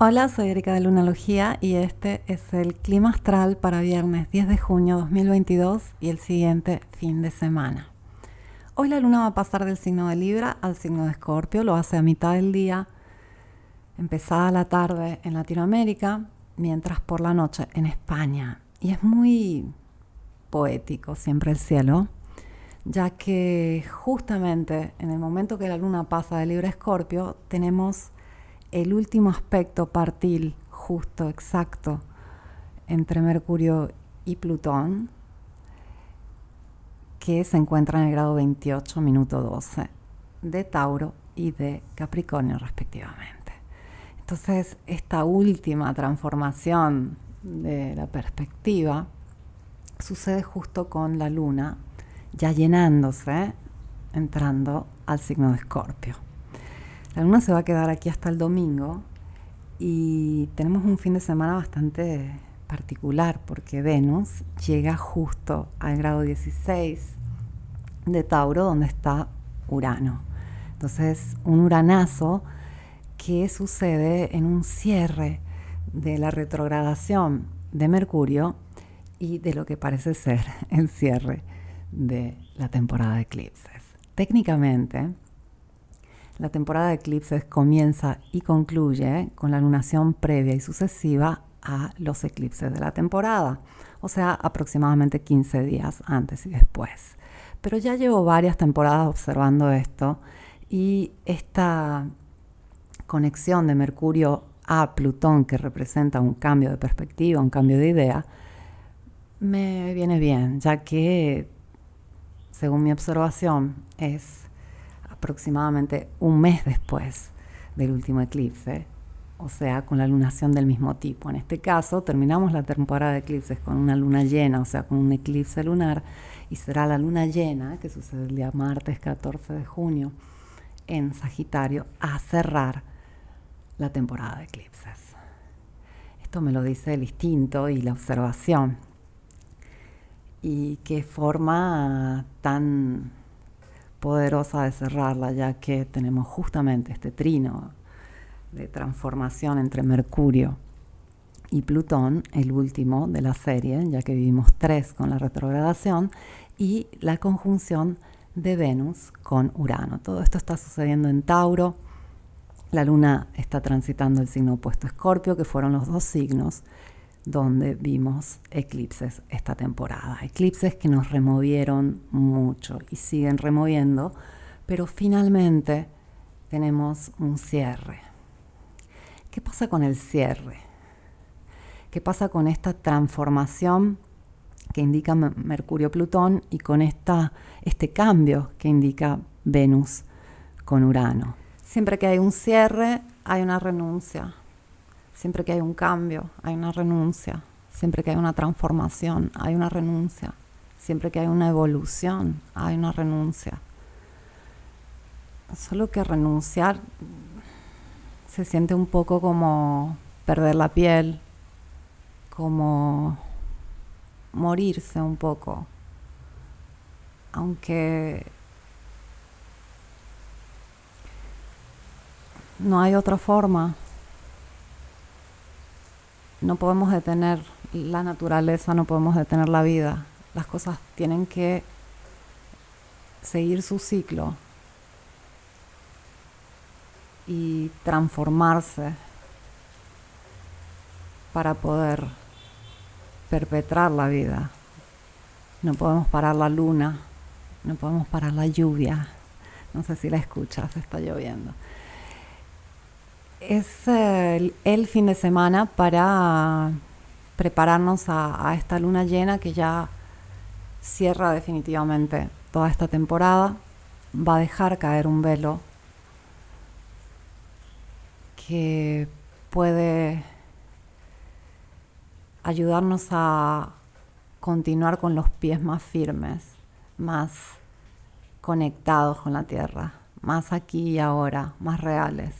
Hola, soy Erika de Lunalogía y este es el clima astral para viernes 10 de junio 2022 y el siguiente fin de semana. Hoy la luna va a pasar del signo de Libra al signo de Escorpio, lo hace a mitad del día, empezada la tarde en Latinoamérica, mientras por la noche en España. Y es muy poético siempre el cielo, ya que justamente en el momento que la luna pasa de Libra a Escorpio tenemos el último aspecto partil justo, exacto, entre Mercurio y Plutón, que se encuentra en el grado 28, minuto 12, de Tauro y de Capricornio respectivamente. Entonces, esta última transformación de la perspectiva sucede justo con la luna ya llenándose, entrando al signo de Escorpio. La luna se va a quedar aquí hasta el domingo y tenemos un fin de semana bastante particular porque Venus llega justo al grado 16 de Tauro donde está Urano. Entonces, un uranazo que sucede en un cierre de la retrogradación de Mercurio y de lo que parece ser el cierre de la temporada de eclipses. Técnicamente, la temporada de eclipses comienza y concluye con la lunación previa y sucesiva a los eclipses de la temporada, o sea, aproximadamente 15 días antes y después. Pero ya llevo varias temporadas observando esto y esta conexión de Mercurio a Plutón, que representa un cambio de perspectiva, un cambio de idea, me viene bien, ya que, según mi observación, es aproximadamente un mes después del último eclipse, o sea, con la lunación del mismo tipo. En este caso, terminamos la temporada de eclipses con una luna llena, o sea, con un eclipse lunar, y será la luna llena, que sucede el día martes 14 de junio, en Sagitario, a cerrar la temporada de eclipses. Esto me lo dice el instinto y la observación. Y qué forma tan poderosa de cerrarla, ya que tenemos justamente este trino de transformación entre Mercurio y Plutón, el último de la serie, ya que vivimos tres con la retrogradación, y la conjunción de Venus con Urano. Todo esto está sucediendo en Tauro. La luna está transitando el signo opuesto Escorpio, que fueron los dos signos donde vimos eclipses esta temporada. Eclipses que nos removieron mucho y siguen removiendo, pero finalmente tenemos un cierre. ¿Qué pasa con el cierre? ¿Qué pasa con esta transformación que indica Mercurio-Plutón y con esta, este cambio que indica Venus con Urano? Siempre que hay un cierre, hay una renuncia. Siempre que hay un cambio, hay una renuncia. Siempre que hay una transformación, hay una renuncia. Siempre que hay una evolución, hay una renuncia. Solo que renunciar se siente un poco como perder la piel, como morirse un poco. Aunque no hay otra forma no podemos detener la naturaleza, no podemos detener la vida. Las cosas tienen que seguir su ciclo y transformarse para poder perpetrar la vida. No podemos parar la luna, no podemos parar la lluvia. No sé si la escuchas, está lloviendo es el, fin de semana para prepararnos a, esta luna llena que ya cierra definitivamente toda esta temporada. Va a dejar caer un velo que puede ayudarnos a continuar con los pies más firmes, más conectados con la tierra, más aquí y ahora, más reales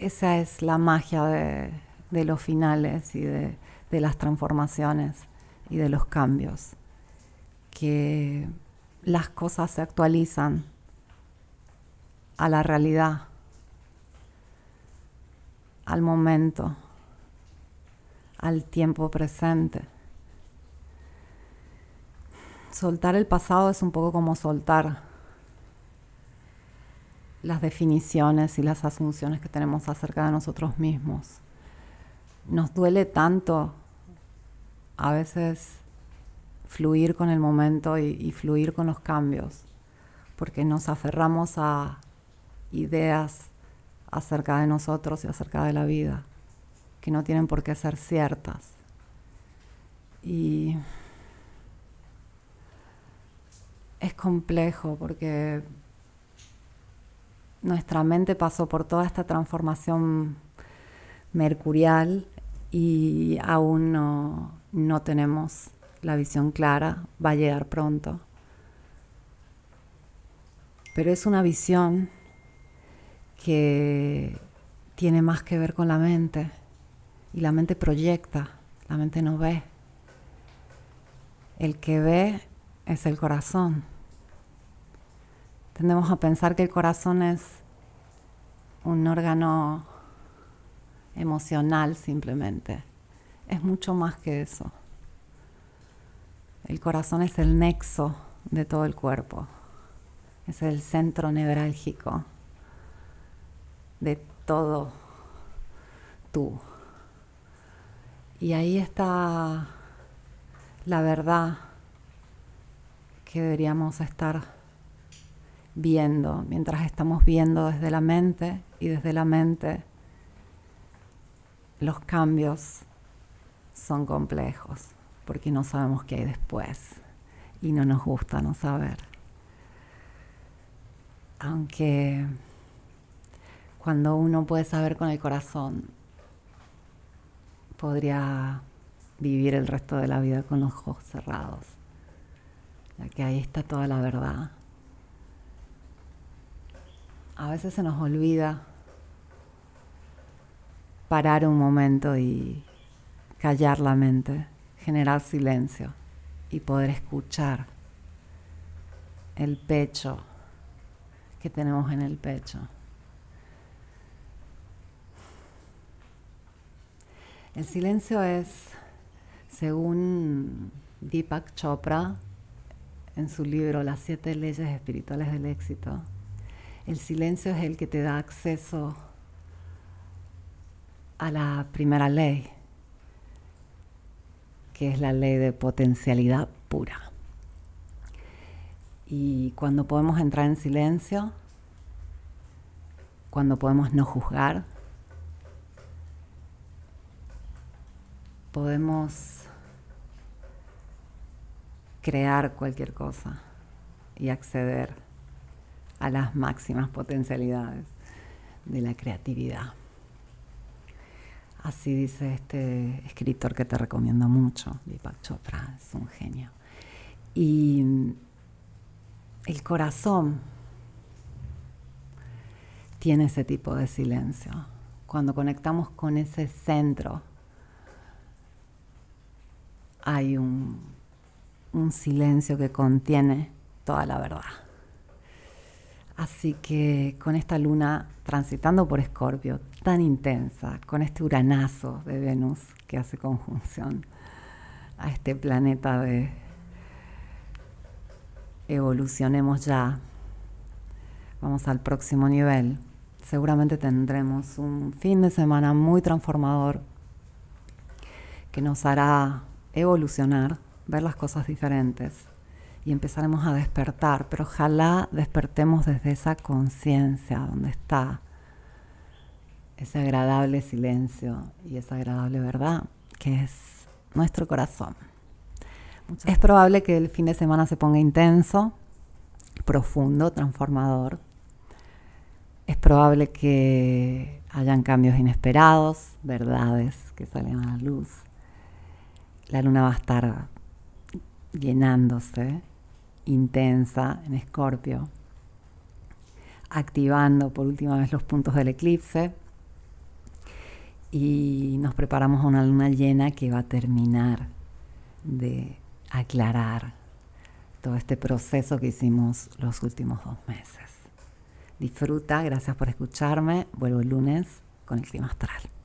esa es la magia de, los finales y de, las transformaciones y de los cambios, que las cosas se actualizan a la realidad al momento, al tiempo presente. Soltar el pasado es un poco como soltar las definiciones y las asunciones que tenemos acerca de nosotros mismos. Nos duele tanto a veces fluir con el momento y, fluir con los cambios, porque nos aferramos a ideas acerca de nosotros y acerca de la vida que no tienen por qué ser ciertas. Y es complejo porque nuestra mente pasó por toda esta transformación mercurial y aún no, no tenemos la visión clara, va a llegar pronto. Pero es una visión que tiene más que ver con la mente y la mente proyecta, la mente no ve. El que ve es el corazón. Tendemos a pensar que el corazón es un órgano emocional simplemente. Es mucho más que eso. El corazón es el nexo de todo el cuerpo. Es el centro neurálgico de todo tú. Y ahí está la verdad que deberíamos estar viendo mientras estamos viendo desde la mente y desde la mente los cambios son complejos porque no sabemos qué hay después y no nos gusta no saber. Aunque cuando uno puede saber con el corazón, podría vivir el resto de la vida con los ojos cerrados, ya que ahí está toda la verdad. A veces se nos olvida parar un momento y callar la mente, generar silencio y poder escuchar el pecho que tenemos en el pecho. El silencio es, según Deepak Chopra, en su libro Las siete leyes espirituales del éxito, el silencio es el que te da acceso a la primera ley, que es la ley de potencialidad pura. Y cuando podemos entrar en silencio, cuando podemos no juzgar, podemos crear cualquier cosa y acceder a las máximas potencialidades de la creatividad. Así dice este escritor que te recomiendo mucho, Deepak Chopra, es un genio. Y el corazón tiene ese tipo de silencio. Cuando conectamos con ese centro hay un, silencio que contiene toda la verdad. Así que con esta luna transitando por Escorpio tan intensa, con este uranazo de Venus que hace conjunción a este planeta de evolucionemos ya, vamos al próximo nivel, seguramente tendremos un fin de semana muy transformador que nos hará evolucionar, ver las cosas diferentes y empezaremos a despertar, pero ojalá despertemos desde esa conciencia donde está ese agradable silencio y esa agradable verdad que es nuestro corazón. es probable que el fin de semana se ponga intenso, profundo, transformador. Es probable que hayan cambios inesperados, verdades que salen a la luz la luna va a estar llenándose, intensa en Escorpio, activando por última vez los puntos del eclipse y nos preparamos a una luna llena que va a terminar de aclarar todo este proceso que hicimos los últimos dos meses. Disfruta, gracias por escucharme. Vuelvo el lunes con el clima astral.